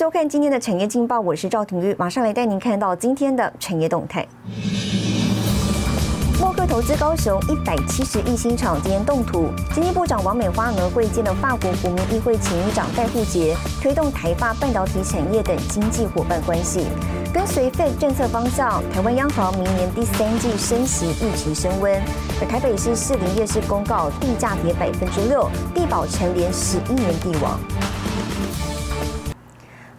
收看今天的产业劲报，我是赵廷玉，马上来带您看到今天的产业动态。默克投资高雄一百七十亿新厂今天动土，经济部长王美花呢会见了法国国民议会前议长戴富杰，推动台发半导体产业等经济伙伴关系。跟随 Fed 政策方向，台湾央行明年第三季升息预期升温。而台北市士林夜市公告地价跌百分之六，地保成连十一年地王。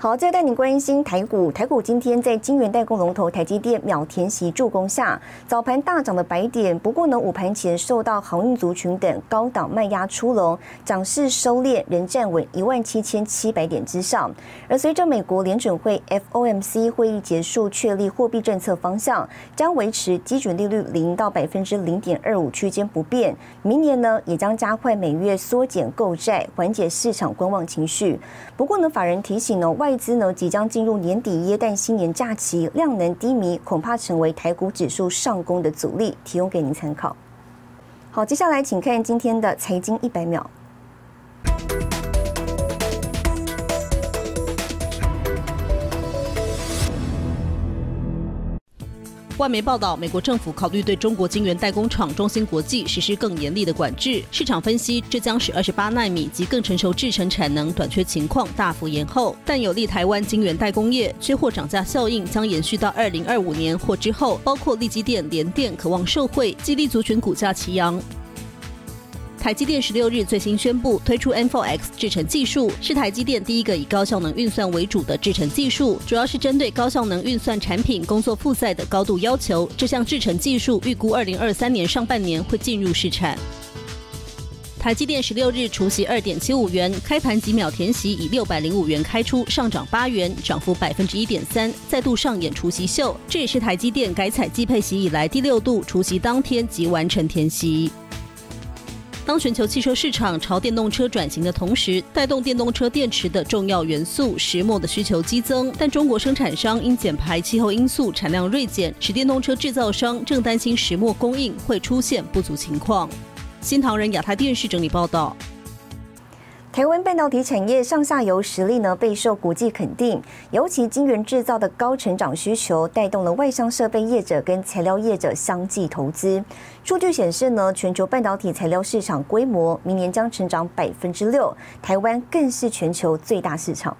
好，再带你关心台股。台股今天在晶圆代工龙头台积电秒填席助攻下，早盘大涨的白点。不过呢，午盘前受到航运族群等高档卖压出笼，涨势收敛，仍站稳一万七千七百点之上。而随着美国联准会 FOMC 会议结束，确立货币政策方向，将维持基准利率零到百分之零点二五区间不变。明年呢，也将加快每月缩减购债，缓解市场观望情绪。不过呢，法人提醒呢，外外资呢即将进入年底耶诞新年假期，量能低迷，恐怕成为台股指数上攻的阻力，提供给您参考。好，接下来请看今天的财经一百秒。外媒报道，美国政府考虑对中国晶圆代工厂中芯国际实施更严厉的管制。市场分析，这将使二十八纳米及更成熟制程产能短缺情况大幅延后，但有利台湾晶圆代工业。缺货涨价效应将延续到二零二五年或之后，包括利基电、联电渴望受惠，激励族群股价齐扬。台积电十六日最新宣布推出 N4X 制程技术，是台积电第一个以高效能运算为主的制程技术，主要是针对高效能运算产品工作负载的高度要求。这项制程技术预估二零二三年上半年会进入市场。台积电十六日除息二点七五元，开盘几秒填息以六百零五元开出，上涨八元，涨幅百分之一点三，再度上演除息秀。这也是台积电改采季配息以来第六度除息当天即完成填息。当全球汽车市场朝电动车转型的同时，带动电动车电池的重要元素石墨的需求激增，但中国生产商因减排气候因素产量锐减，使电动车制造商正担心石墨供应会出现不足情况。新唐人亚太电视整理报道。台湾半导体产业上下游实力呢备受国际肯定，尤其晶圆制造的高成长需求，带动了外商设备业者跟材料业者相继投资。数据显示呢，全球半导体材料市场规模明年将成长百分之六，台湾更是全球最大市场。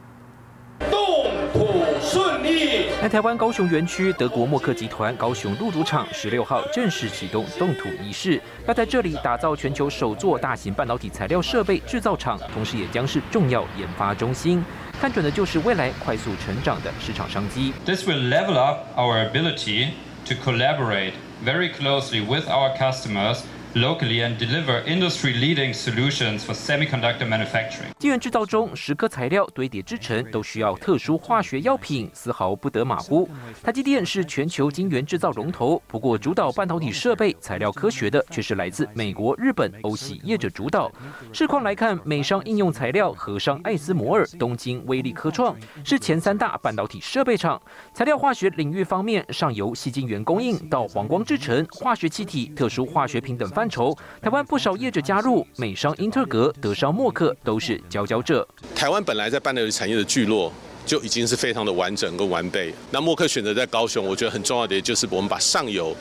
在台湾高雄园区，德国默克集团高雄入主厂十六号正式启动动土仪式，要在这里打造全球首座大型半导体材料设备制造厂，同时也将是重要研发中心。看准的就是未来快速成长的市场商机。This will level up our ability to collaborate very closely with our customers. Locally and deliver industry-leading solutions for semiconductor manufacturing. 晶圆制造中，十颗材料堆叠制成都需要特殊化学药品，丝毫不得马虎。台积电是全球晶圆制造龙头，不过主导半导体设备材料科学的却是来自美国、日本、欧系业者主导。市况来看，美商应用材料和商艾斯摩尔、东京威力科创是前三大半导体设备厂。材料化学领域方面，上游细晶圆供应到黄光制成、化学气体、特殊化学品等方。范畴，台湾不少业者加入，美商英特格、德商默克都是佼佼者。台湾本来在半导体产业的聚落就已经是非常的完整跟完备。那默克选择在高雄，我觉得很重要的也就是我们把上游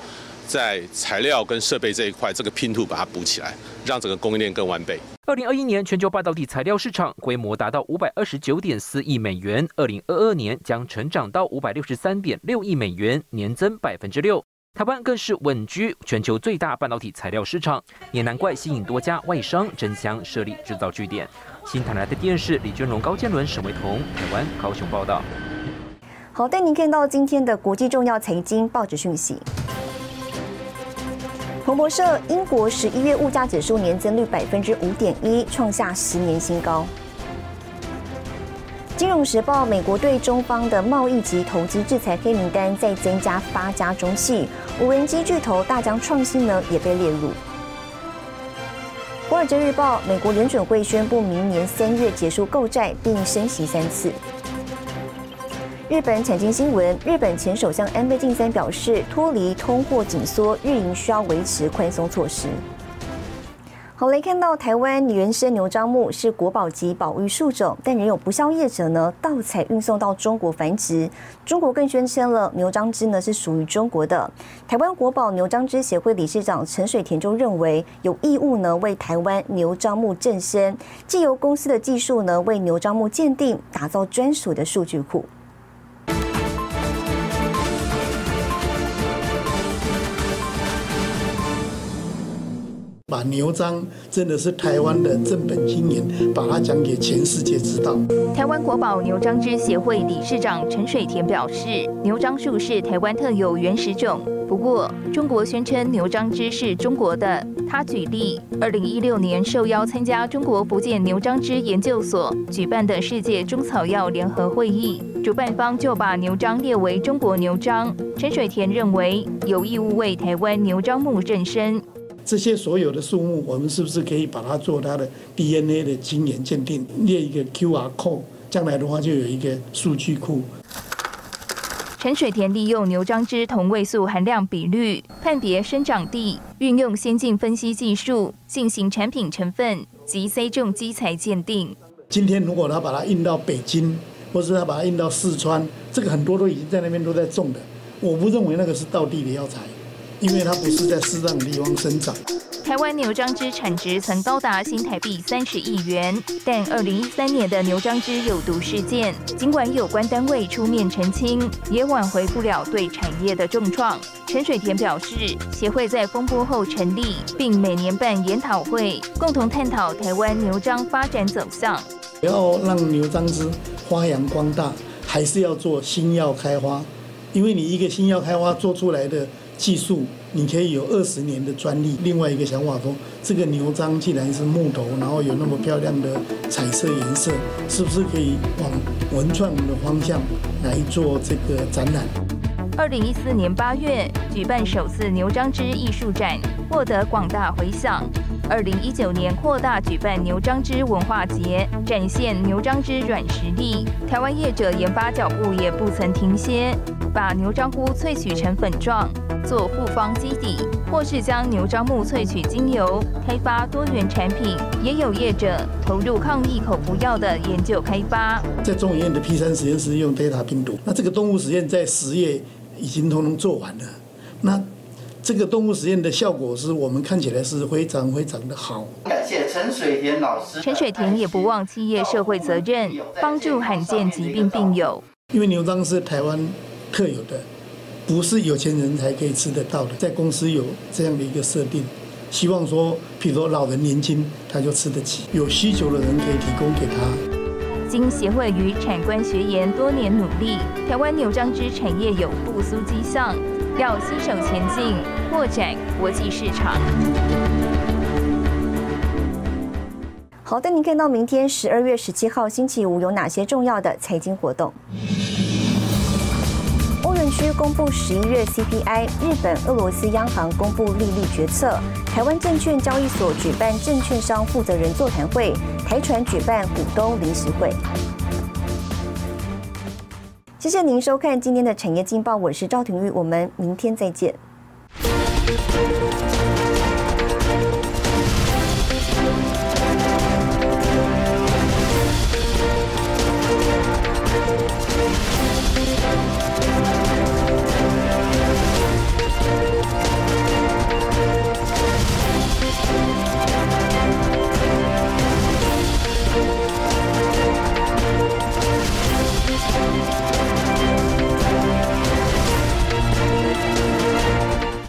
在材料跟设备这一块这个拼图把它补起来，让整个供应链更完备。二零二一年全球半导体材料市场规模达到五百二十九点四亿美元，二零二二年将成长到五百六十三点六亿美元，年增百分之六。台湾更是稳居全球最大半导体材料市场，也难怪吸引多家外商争相设立制造据点。新台来的电视李娟荣、高建伦、沈维彤，台湾高雄报道。好，带您看到今天的国际重要财经报纸讯息。彭博社：英国十一月物价指数年增率百分之五点一，创下十年新高。金融时报：美国对中方的贸易及投资制裁黑名单再增加八家中系，无人机巨头大疆创新呢也被列入。华尔街日报：美国联准会宣布明年三月结束购债，并升息三次。日本产经新闻：日本前首相安倍晋三表示，脱离通货紧缩，日营需要维持宽松措施。好，来看到台湾原生牛樟木是国宝级保育树种，但仍有不肖业者呢盗采运送到中国繁殖。中国更宣称了牛樟芝呢是属于中国的。台湾国宝牛樟芝协会理事长陈水田就认为有义务呢为台湾牛樟木正身，借由公司的技术呢为牛樟木鉴定，打造专属的数据库。把牛樟真的是台湾的正本经营，把它讲给全世界知道。台湾国宝牛樟芝协会理事长陈水田表示，牛樟树是台湾特有原始种，不过中国宣称牛樟芝是中国的。他举例，二零一六年受邀参加中国福建牛樟芝研究所举办的世界中草药联合会议，主办方就把牛樟列为中国牛樟。陈水田认为有义务为台湾牛樟木正身。这些所有的树木，我们是不是可以把它做它的 DNA 的基因鉴定，列一个 QR code，将来的话就有一个数据库。陈水田利用牛樟芝同位素含量比率判别生长地，运用先进分析技术进行产品成分及 C 种基材鉴定。今天如果他把它运到北京，或是他把它运到四川，这个很多都已经在那边都在种的，我不认为那个是道地的药材。因为它不是在适当的地方生长。台湾牛樟芝产值曾高达新台币三十亿元，但二零一三年的牛樟芝有毒事件，尽管有关单位出面澄清，也挽回不了对产业的重创。陈水田表示，协会在风波后成立，并每年办研讨会，共同探讨台湾牛樟发展走向。要让牛樟芝发扬光大，还是要做新药开花？因为你一个新药开花做出来的。技术，你可以有二十年的专利。另外一个想法说，这个牛樟既然是木头，然后有那么漂亮的彩色颜色，是不是可以往文创的方向来做这个展览？二零一四年八月举办首次牛樟芝艺术展，获得广大回响。二零一九年扩大举办牛樟芝文化节，展现牛樟芝软实力。台湾业者研发脚步也不曾停歇，把牛樟菇萃取成粉状，做复方基底，或是将牛樟木萃取精油，开发多元产品。也有业者投入抗疫口服药的研究开发。在中医院的 P 三实验室用 Delta 病毒，那这个动物实验在十月已经通通做完了。那这个动物实验的效果是我们看起来是非常非常的好。感谢陈水田老师。陈水田也不忘企业社会责任，帮助罕见疾病病友。因为牛樟是台湾特有的，不是有钱人才可以吃得到的。在公司有这样的一个设定，希望说，譬如说老人年轻他就吃得起，有需求的人可以提供给他。经协会与产官学研多年努力，台湾牛樟芝产业有复苏迹象。要携手前进，扩展国际市场。好，的您看到明天十二月十七号星期五有哪些重要的财经活动。需公布十一月 CPI，日本、俄罗斯央行公布利率决策，台湾证券交易所举办证券商负责人座谈会，台船举办股东临时会。谢谢您收看今天的产业劲报，我是赵廷玉，我们明天再见。